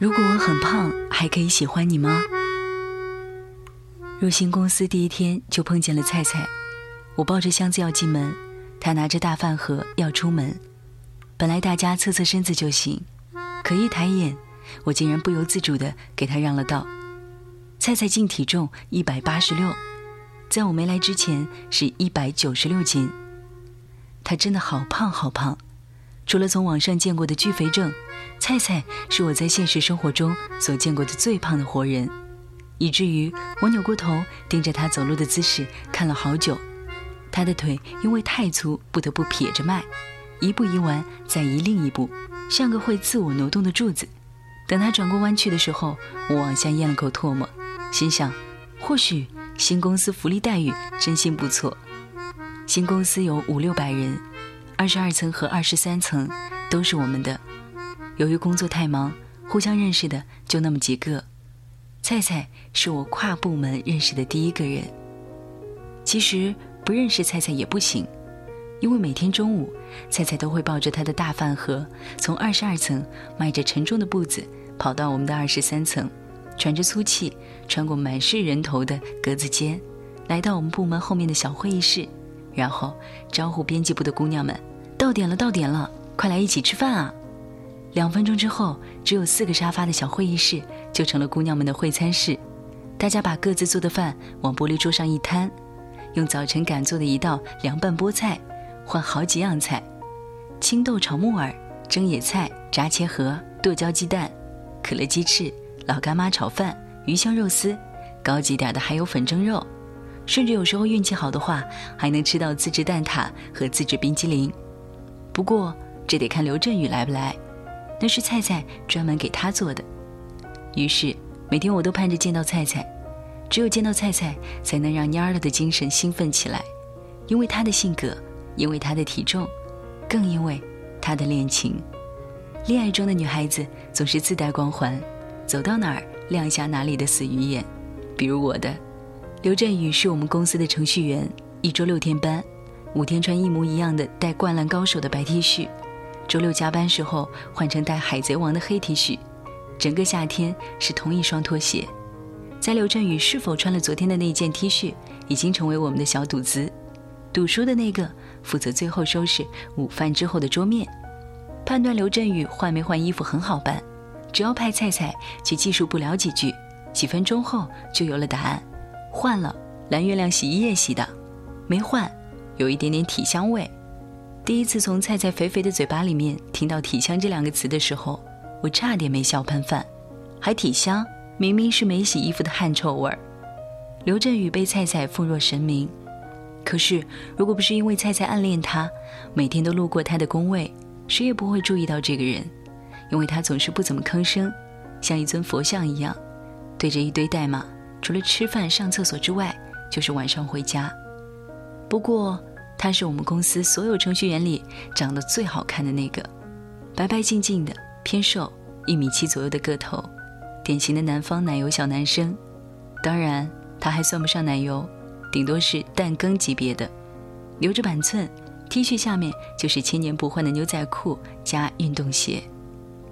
如果我很胖，还可以喜欢你吗？入新公司第一天就碰见了菜菜，我抱着箱子要进门，他拿着大饭盒要出门。本来大家侧侧身子就行，可一抬眼，我竟然不由自主的给他让了道。菜菜净体重一百八十六，在我没来之前是一百九十六斤。她真的好胖好胖，除了从网上见过的巨肥症，菜菜是我在现实生活中所见过的最胖的活人。以至于我扭过头盯着他走路的姿势看了好久，他的腿因为太粗，不得不撇着迈，一步移完再移另一步，像个会自我挪动的柱子。等他转过弯去的时候，我往下咽了口唾沫，心想，或许新公司福利待遇真心不错。新公司有五六百人，二十二层和二十三层都是我们的。由于工作太忙，互相认识的就那么几个。菜菜是我跨部门认识的第一个人。其实不认识菜菜也不行，因为每天中午，菜菜都会抱着他的大饭盒，从二十二层迈着沉重的步子跑到我们的二十三层，喘着粗气，穿过满是人头的格子间，来到我们部门后面的小会议室，然后招呼编辑部的姑娘们：“到点了，到点了，快来一起吃饭啊！”两分钟之后，只有四个沙发的小会议室就成了姑娘们的会餐室。大家把各自做的饭往玻璃桌上一摊，用早晨赶做的一道凉拌菠菜换好几样菜：青豆炒木耳、蒸野菜、炸茄盒、剁椒鸡蛋、可乐鸡翅、老干妈炒饭、鱼香肉丝，高级点的还有粉蒸肉，甚至有时候运气好的话，还能吃到自制蛋挞和自制冰激凌。不过这得看刘振宇来不来。那是菜菜专门给他做的，于是每天我都盼着见到菜菜，只有见到菜菜，才能让蔫了的精神兴奋起来，因为他的性格，因为他的体重，更因为他的恋情。恋爱中的女孩子总是自带光环，走到哪儿亮瞎哪里的死鱼眼。比如我的刘振宇是我们公司的程序员，一周六天班，五天穿一模一样的带灌篮高手的白 T 恤。周六加班时候换成带海贼王的黑 T 恤，整个夏天是同一双拖鞋。在刘振宇是否穿了昨天的那件 T 恤，已经成为我们的小赌资。赌输的那个负责最后收拾午饭之后的桌面。判断刘振宇换没换衣服很好办，只要派菜菜去技术部聊几句，几分钟后就有了答案。换了蓝月亮洗衣液洗的，没换，有一点点体香味。第一次从菜菜肥肥的嘴巴里面听到“体香”这两个词的时候，我差点没笑喷饭。还体香，明明是没洗衣服的汗臭味儿。刘振宇被菜菜奉若神明，可是如果不是因为菜菜暗恋他，每天都路过他的工位，谁也不会注意到这个人，因为他总是不怎么吭声，像一尊佛像一样，对着一堆代码，除了吃饭、上厕所之外，就是晚上回家。不过。他是我们公司所有程序员里长得最好看的那个，白白净净的，偏瘦，一米七左右的个头，典型的南方奶油小男生。当然，他还算不上奶油，顶多是蛋羹级别的。留着板寸，T 恤下面就是千年不换的牛仔裤加运动鞋。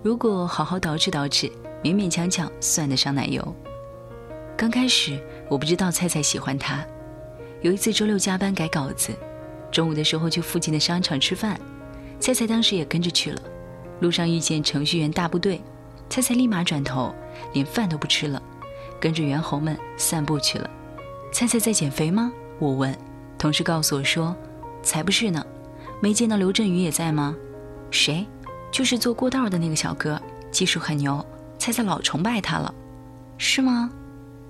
如果好好捯饬捯饬，勉勉强强算得上奶油。刚开始我不知道菜菜喜欢他，有一次周六加班改稿子。中午的时候去附近的商场吃饭，菜菜当时也跟着去了。路上遇见程序员大部队，菜菜立马转头，连饭都不吃了，跟着猿猴们散步去了。菜菜在减肥吗？我问，同事告诉我说，才不是呢。没见到刘振宇也在吗？谁？就是坐过道的那个小哥，技术很牛，菜菜老崇拜他了。是吗？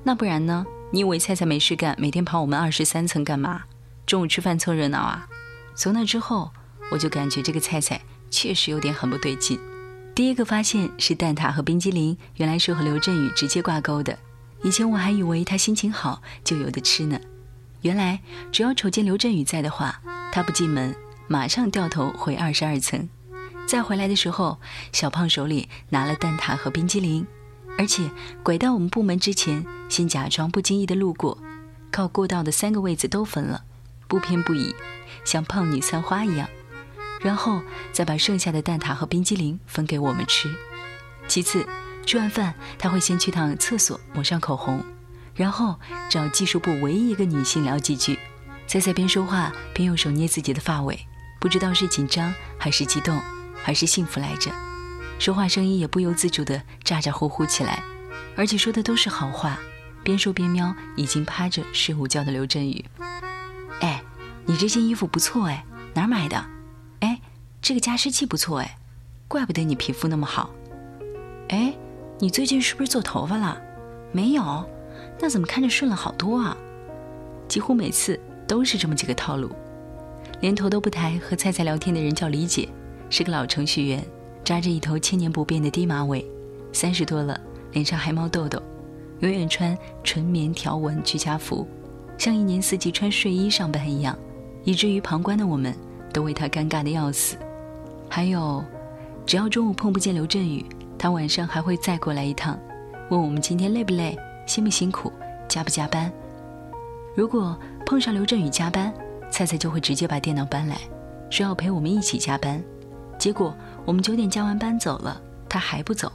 那不然呢？你以为菜菜没事干，每天跑我们二十三层干嘛？中午吃饭凑热闹啊！从那之后，我就感觉这个菜菜确实有点很不对劲。第一个发现是蛋挞和冰激凌，原来是和刘振宇直接挂钩的。以前我还以为他心情好就有的吃呢，原来只要瞅见刘振宇在的话，他不进门，马上掉头回二十二层。再回来的时候，小胖手里拿了蛋挞和冰激凌，而且拐到我们部门之前，先假装不经意的路过，靠过道的三个位子都分了。不偏不倚，像胖女三花一样，然后再把剩下的蛋挞和冰激凌分给我们吃。其次，吃完饭，他会先去趟厕所抹上口红，然后找技术部唯一一个女性聊几句。赛赛边说话边用手捏自己的发尾，不知道是紧张还是激动，还是幸福来着。说话声音也不由自主地咋咋呼呼起来，而且说的都是好话。边说边瞄已经趴着睡午觉的刘振宇。你这件衣服不错哎，哪儿买的？哎，这个加湿器不错哎，怪不得你皮肤那么好。哎。你最近是不是做头发了？没有，那怎么看着顺了好多啊？几乎每次都是这么几个套路，连头都不抬和菜菜聊天的人叫李姐，是个老程序员，扎着一头千年不变的低马尾，三十多了，脸上还冒痘痘，永远穿纯棉条纹居家服，像一年四季穿睡衣上班一样，以至于旁观的我们都为他尴尬的要死。还有，只要中午碰不见刘振宇。他晚上还会再过来一趟，问我们今天累不累、辛不辛苦、加不加班。如果碰上刘振宇加班，菜菜就会直接把电脑搬来，说要陪我们一起加班。结果我们九点加完班走了，他还不走。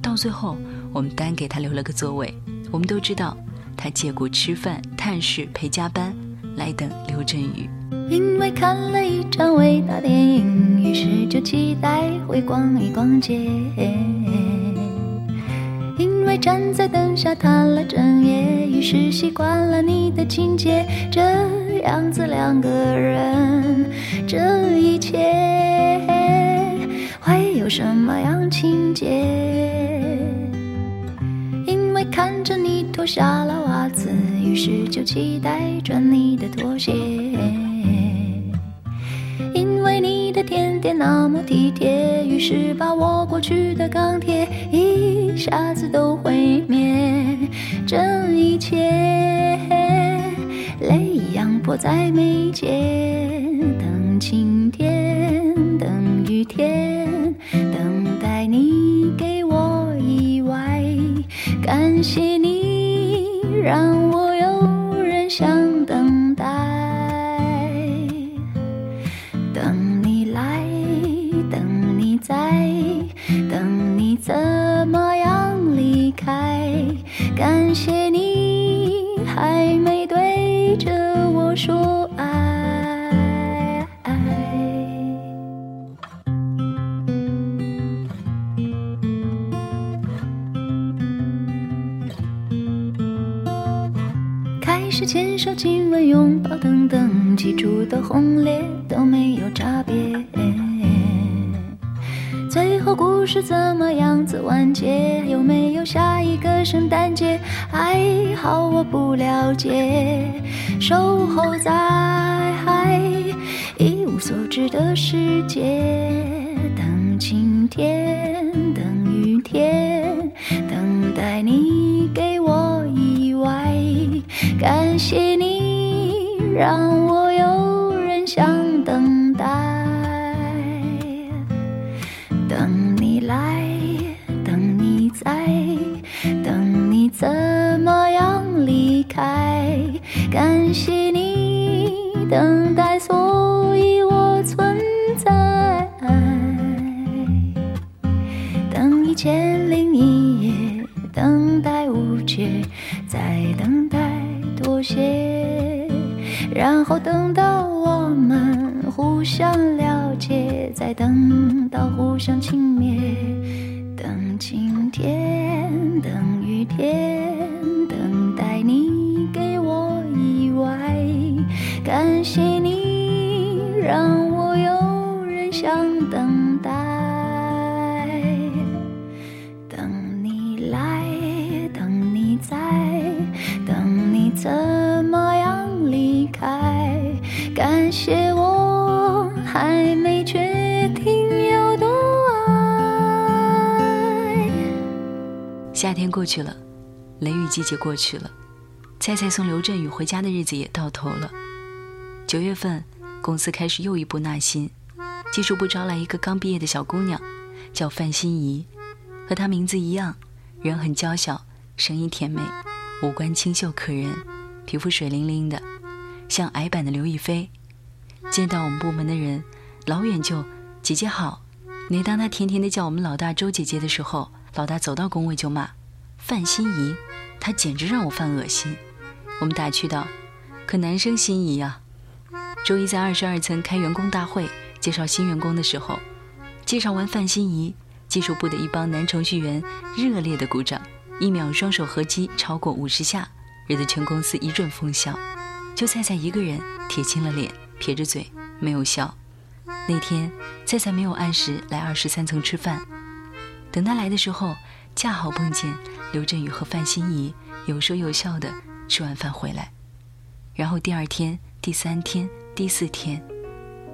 到最后，我们单给他留了个座位。我们都知道，他借故吃饭、探视、陪加班，来等刘振宇。因为看了一场伟大电影，于是就期待会逛一逛街。因为站在灯下谈了整夜，于是习惯了你的情节。这样子两个人，这一切会有什么样情节？看着你脱下了袜子，于是就期待穿你的拖鞋。因为你的甜点那么体贴，于是把我过去的钢铁一下子都毁灭。这一切泪一样迫在眉间，等晴天，怎么样子完结？有没有下一个圣诞节？还好我不了解。守候在一无所知的世界，等晴天，等雨天，等待你给我意外。感谢你让我有人想等等待无解，再等待妥协，然后等到我们互相了解，再等到互相轻蔑。等晴天，等雨天，等待你给我意外。感谢你夏天过去了，雷雨季节过去了，菜菜送刘振宇回家的日子也到头了。九月份，公司开始又一步纳新，技术部招来一个刚毕业的小姑娘，叫范心怡，和她名字一样，人很娇小，声音甜美，五官清秀可人，皮肤水灵灵的，像矮版的刘亦菲。见到我们部门的人，老远就姐姐好。每当她甜甜的叫我们老大周姐姐的时候，老大走到工位就骂范心怡，他简直让我犯恶心。我们打趣道：“可男生心仪啊。”周一在二十二层开员工大会，介绍新员工的时候，介绍完范心怡，技术部的一帮男程序员热烈的鼓掌，一秒双手合击超过五十下，惹得全公司一阵疯笑。就菜菜一个人铁青了脸，撇着嘴没有笑。那天菜菜没有按时来二十三层吃饭，等他来的时候，恰好碰见刘振宇和范心怡有说有笑的吃完饭回来。然后第二天、第三天、第四天，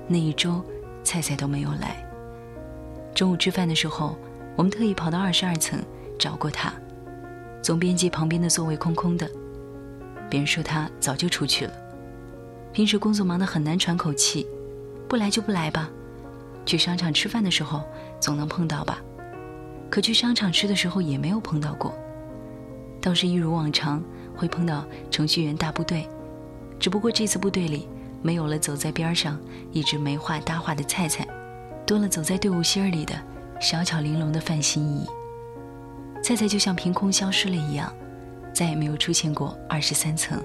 那一周菜菜都没有来。中午吃饭的时候，我们特意跑到二十二层找过他，总编辑旁边的座位空空的。别人说他早就出去了。平时工作忙得很难喘口气，不来就不来吧。去商场吃饭的时候总能碰到吧？可去商场吃的时候也没有碰到过。倒是一如往常会碰到程序员大部队，只不过这次部队里没有了走在边上一直没话搭话的菜菜，多了走在队伍心儿里的小巧玲珑的范心怡。菜菜就像凭空消失了一样。再也没有出现过二十三层。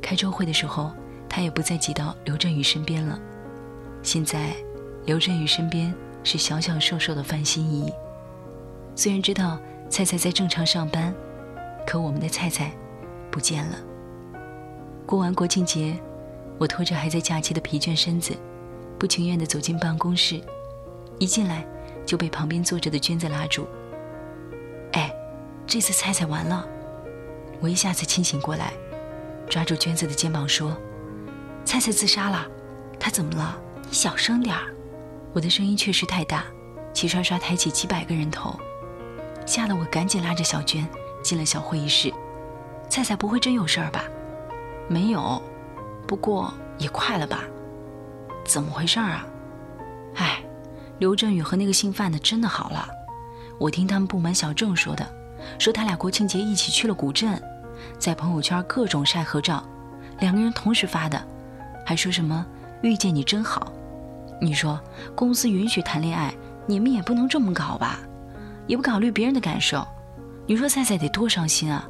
开周会的时候，他也不再挤到刘振宇身边了。现在，刘振宇身边是小小瘦瘦的范心怡。虽然知道菜菜在正常上班，可我们的菜菜不见了。过完国庆节，我拖着还在假期的疲倦身子，不情愿地走进办公室。一进来就被旁边坐着的娟子拉住。哎，这次菜菜完了。我一下子清醒过来，抓住娟子的肩膀说：“菜菜自杀了，她怎么了？你小声点儿。”我的声音确实太大，齐刷刷抬起几百个人头，吓得我赶紧拉着小娟进了小会议室。菜菜不会真有事儿吧？没有，不过也快了吧？怎么回事儿啊？哎，刘振宇和那个姓范的真的好了，我听他们部门小郑说的，说他俩国庆节一起去了古镇。在朋友圈各种晒合照，两个人同时发的，还说什么遇见你真好。你说公司允许谈恋爱，你们也不能这么搞吧？也不考虑别人的感受。你说菜菜得多伤心啊！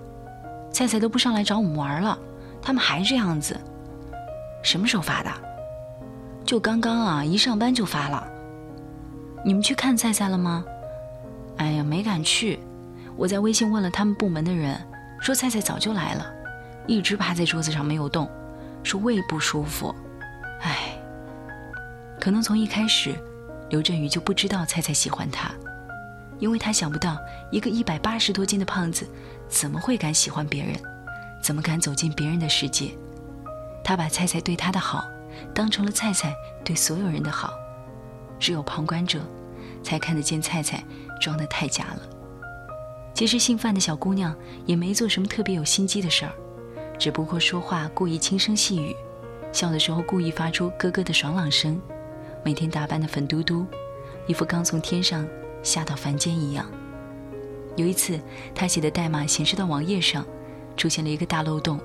菜菜都不上来找我们玩了，他们还这样子。什么时候发的？就刚刚啊，一上班就发了。你们去看菜菜了吗？哎呀，没敢去。我在微信问了他们部门的人。说菜菜早就来了，一直趴在桌子上没有动，说胃不舒服。唉，可能从一开始，刘振宇就不知道菜菜喜欢他，因为他想不到一个一百八十多斤的胖子怎么会敢喜欢别人，怎么敢走进别人的世界。他把菜菜对他的好当成了菜菜对所有人的好，只有旁观者才看得见菜菜装得太假了。其实姓范的小姑娘也没做什么特别有心机的事儿，只不过说话故意轻声细语，笑的时候故意发出咯咯的爽朗声，每天打扮的粉嘟嘟，一副刚从天上下到凡间一样。有一次，他写的代码显示到网页上出现了一个大漏洞，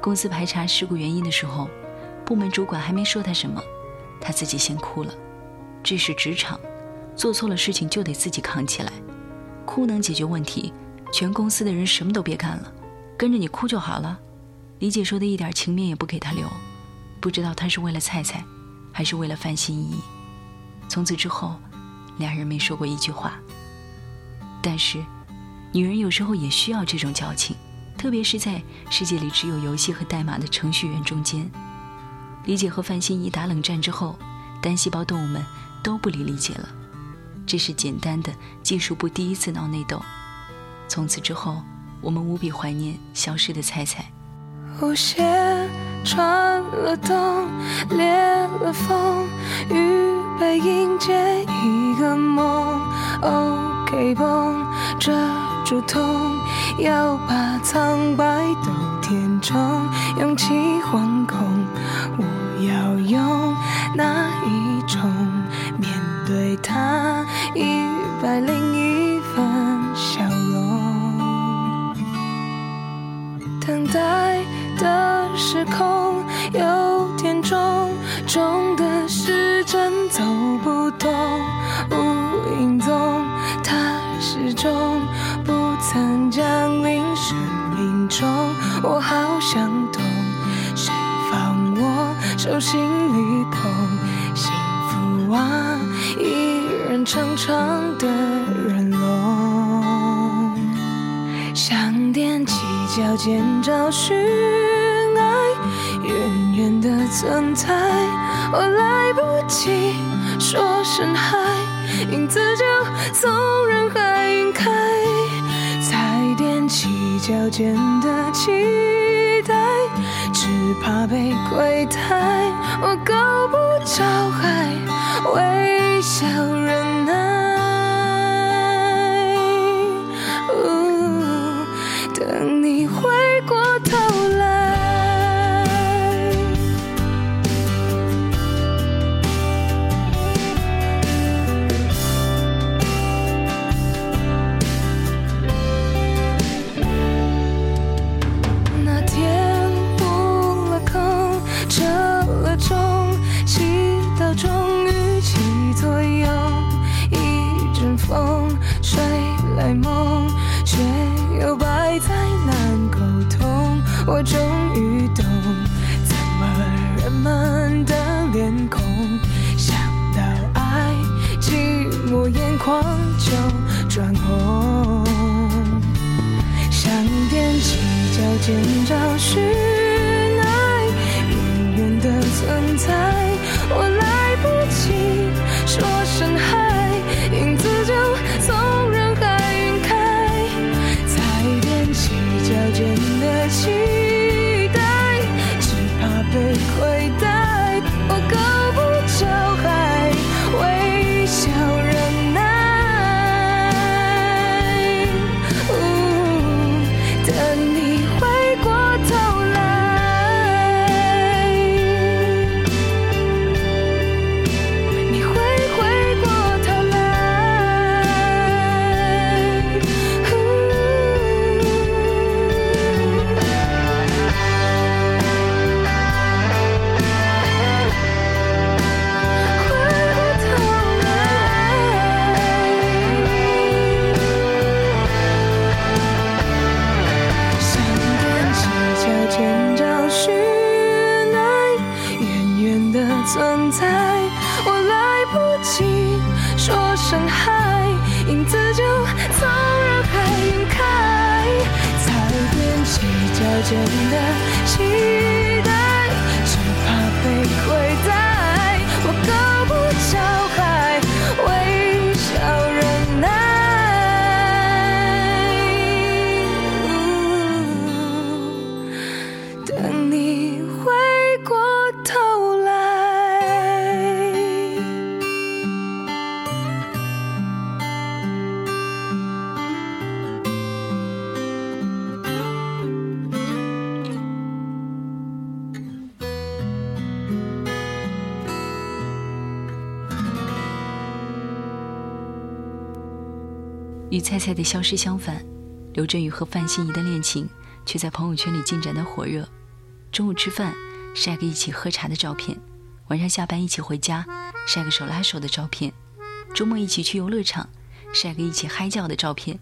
公司排查事故原因的时候，部门主管还没说他什么，他自己先哭了。这是职场，做错了事情就得自己扛起来。哭能解决问题，全公司的人什么都别干了，跟着你哭就好了。李姐说的一点情面也不给他留，不知道他是为了菜菜，还是为了范心怡。从此之后，两人没说过一句话。但是，女人有时候也需要这种矫情，特别是在世界里只有游戏和代码的程序员中间。李姐和范心怡打冷战之后，单细胞动物们都不理李姐了。这是简单的技术部第一次闹内斗。从此之后，我们无比怀念消失的菜菜。舞鞋穿了洞，裂了缝，预备迎接一个梦。OK 绷遮住痛，要把苍白都填充，勇气惶恐，我要用哪一种面对它？一百零一分笑容，等待的时空有点重，重的时针走不动，无影踪，它始终不曾降临生命中，我好想懂，谁放我手心里捧幸福啊，一人长长的人。脚尖找寻爱，远远的存在，我来不及说声嗨，影子就从人海晕开。才踮起脚尖的期待，只怕被亏待。我够不着海，微笑忍耐。等你回过真的心。与菜菜的消失相反，刘振宇和范心怡的恋情却在朋友圈里进展的火热。中午吃饭晒个一起喝茶的照片，晚上下班一起回家晒个手拉手的照片，周末一起去游乐场晒个一起嗨叫的照片。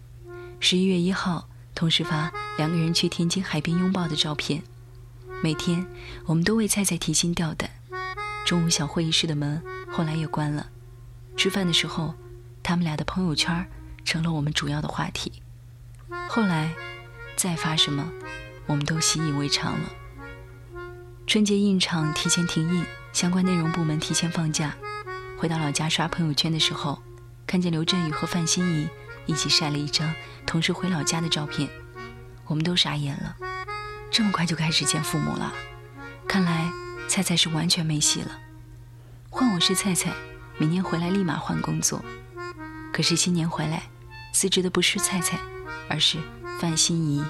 十一月一号，同时发两个人去天津海边拥抱的照片。每天，我们都为菜菜提心吊胆。中午小会议室的门后来也关了，吃饭的时候，他们俩的朋友圈成了我们主要的话题。后来，再发什么，我们都习以为常了。春节印厂提前停印，相关内容部门提前放假。回到老家刷朋友圈的时候，看见刘振宇和范心怡一起晒了一张同时回老家的照片，我们都傻眼了。这么快就开始见父母了，看来菜菜是完全没戏了。换我是菜菜，明年回来立马换工作。可是新年回来，辞职的不是菜菜，而是范心怡。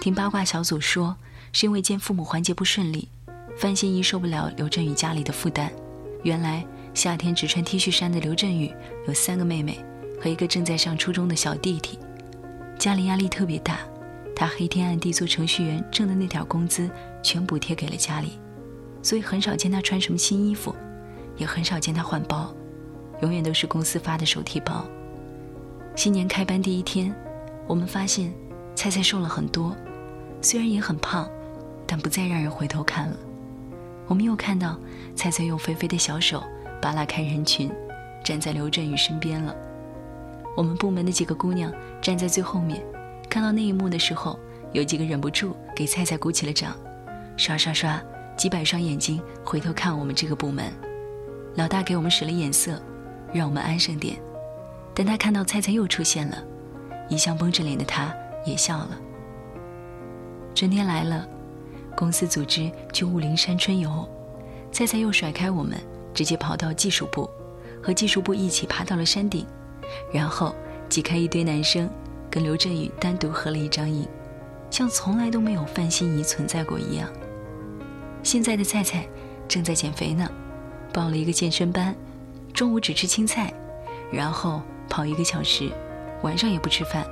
听八卦小组说，是因为见父母环节不顺利，范心怡受不了刘振宇家里的负担。原来夏天只穿 T 恤衫的刘振宇有三个妹妹和一个正在上初中的小弟弟，家里压力特别大。他黑天暗地做程序员挣的那点工资全补贴给了家里，所以很少见他穿什么新衣服，也很少见他换包，永远都是公司发的手提包。新年开班第一天，我们发现菜菜瘦了很多，虽然也很胖，但不再让人回头看了。我们又看到菜菜用肥肥的小手扒拉开人群，站在刘振宇身边了。我们部门的几个姑娘站在最后面，看到那一幕的时候，有几个忍不住给菜菜鼓起了掌，刷刷刷，几百双眼睛回头看我们这个部门。老大给我们使了眼色，让我们安生点。但他看到菜菜又出现了，一向绷着脸的他也笑了。春天来了，公司组织去雾灵山春游，菜菜又甩开我们，直接跑到技术部，和技术部一起爬到了山顶。然后挤开一堆男生，跟刘振宇单独合了一张影，像从来都没有范心怡存在过一样。现在的菜菜正在减肥呢，报了一个健身班，中午只吃青菜，然后跑一个小时，晚上也不吃饭。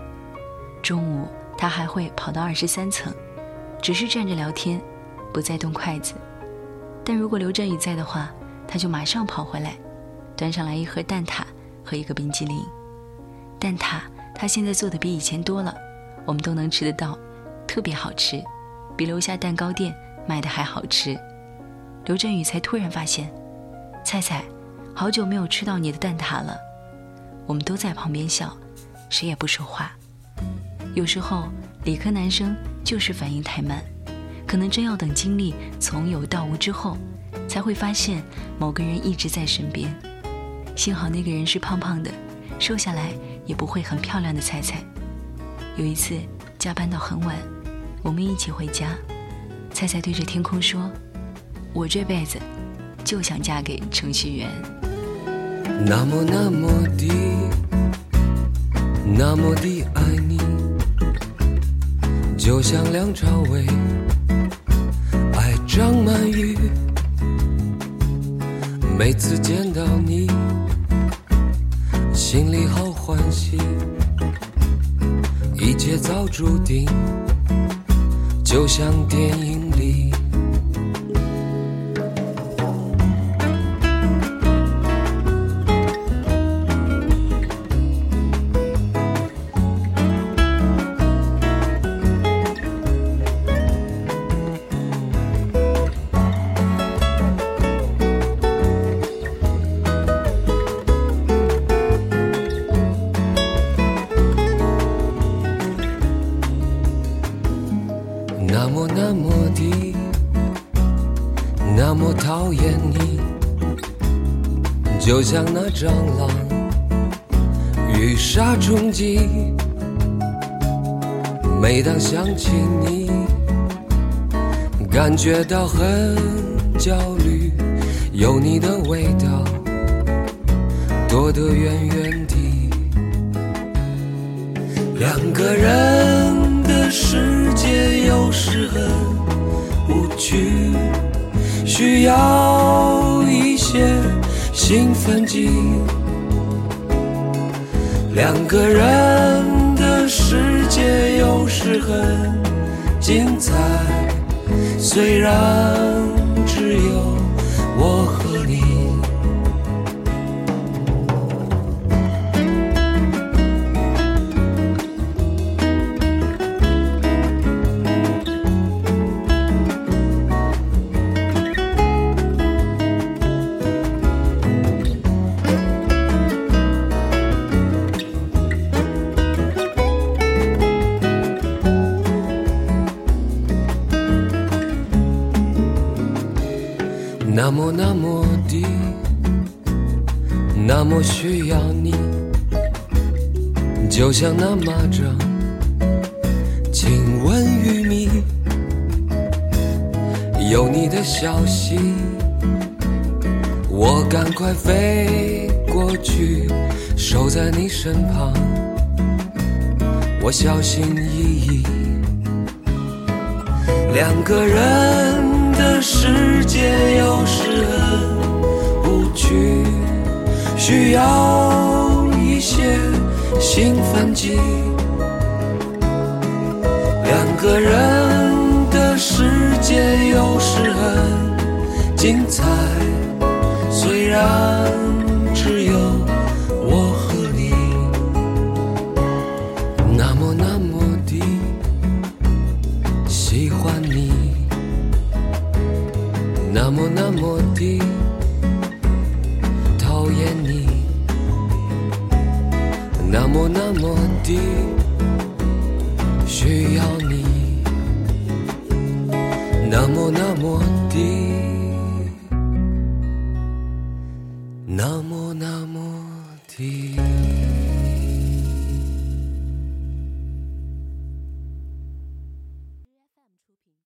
中午他还会跑到二十三层，只是站着聊天，不再动筷子。但如果刘振宇在的话，他就马上跑回来，端上来一盒蛋挞。和一个冰激凌，蛋挞他现在做的比以前多了，我们都能吃得到，特别好吃，比楼下蛋糕店卖的还好吃。刘振宇才突然发现，菜菜，好久没有吃到你的蛋挞了。我们都在旁边笑，谁也不说话。有时候理科男生就是反应太慢，可能真要等经历从有到无之后，才会发现某个人一直在身边。幸好那个人是胖胖的，瘦下来也不会很漂亮的菜菜。有一次加班到很晚，我们一起回家，菜菜对着天空说：“我这辈子就想嫁给程序员。”那么那么的，那么的爱你，就像梁朝伟爱张曼玉。每次见到你。心里好欢喜，一切早注定，就像电影里。像那蟑螂遇杀冲击，每当想起你，感觉到很焦虑。有你的味道，躲得远远的。两个人的世界有时很无趣，需要一些。兴奋剂，两个人的世界有时很精彩，虽然只有我和那么那么的，那么需要你，就像那蚂蚱亲吻玉米。有你的消息，我赶快飞过去，守在你身旁，我小心翼翼，两个人。的世界有时很无趣，需要一些兴奋剂。两个人的世界有时很精彩，需要你，那么那么